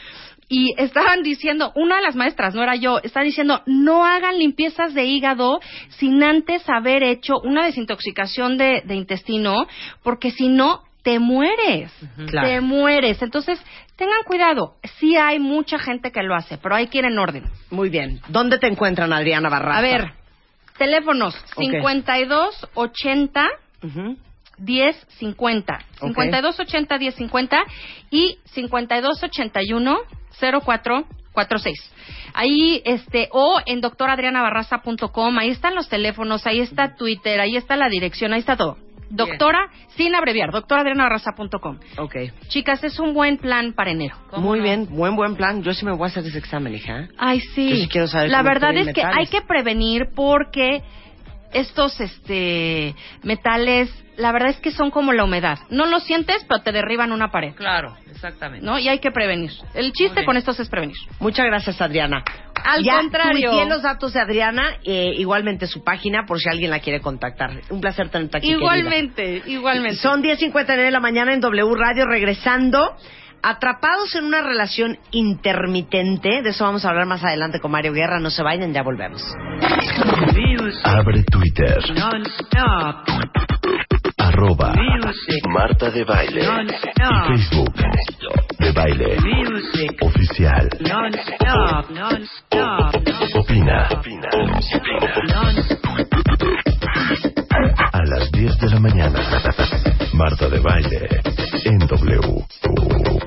y estaban diciendo, una de las maestras, no era yo, está diciendo, no hagan limpiezas de hígado sin antes haber hecho una desintoxicación de, de intestino, porque si no, te mueres.
Claro.
Te mueres. Entonces, tengan cuidado. Sí hay mucha gente que lo hace, pero hay que ir en orden.
Muy bien. ¿Dónde te encuentran, Adriana Barraza?
A ver, teléfonos
Ok.
52 80
Ujú.
10 50.
Ok.
52 80 10 50 y 52 81 04 46. Ahí, este, o en doctoradrianabarraza.com, ahí están los teléfonos, ahí está Twitter, ahí está la dirección, ahí está todo. Doctora, sin abreviar, doctoradrianabarraza.com.
Ok.
Chicas, es un buen plan para enero.
Muy bien, buen, buen plan. Yo sí me voy a hacer ese examen, hija.
Ay, sí.
Yo sí quiero saber
La
cómo
verdad es que
metales.
hay que prevenir porque estos este metales, la verdad es que son como la humedad. No lo sientes, pero te derriban una pared.
Claro, exactamente.
¿No? Y hay que prevenir. El chiste con estos es prevenir.
Muchas gracias, Adriana.
Al
ya
contrario.
tuiteé los datos de Adriana, eh, igualmente su página, por si alguien la quiere contactar. Un placer tenerte aquí, querida.
Igualmente, igualmente.
Son 10.59 de la mañana en W Radio, regresando. Atrapados en una relación intermitente, de eso vamos a hablar más adelante con Mario Guerra, no se vayan, ya volvemos.
Abre Twitter. Arroba Marta de Baile. Y Facebook. De Baile. Oficial. Opina. A las 10 de la mañana. Marta de Baile. En W.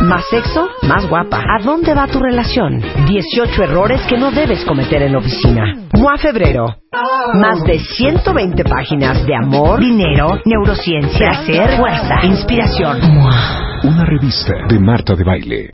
Más sexo, más guapa. ¿A dónde va tu relación? 18 errores que no debes cometer en la oficina. MOA Febrero. Más de 120 páginas de amor, dinero, neurociencia, placer, fuerza, inspiración.
Una revista de Marta de Baile.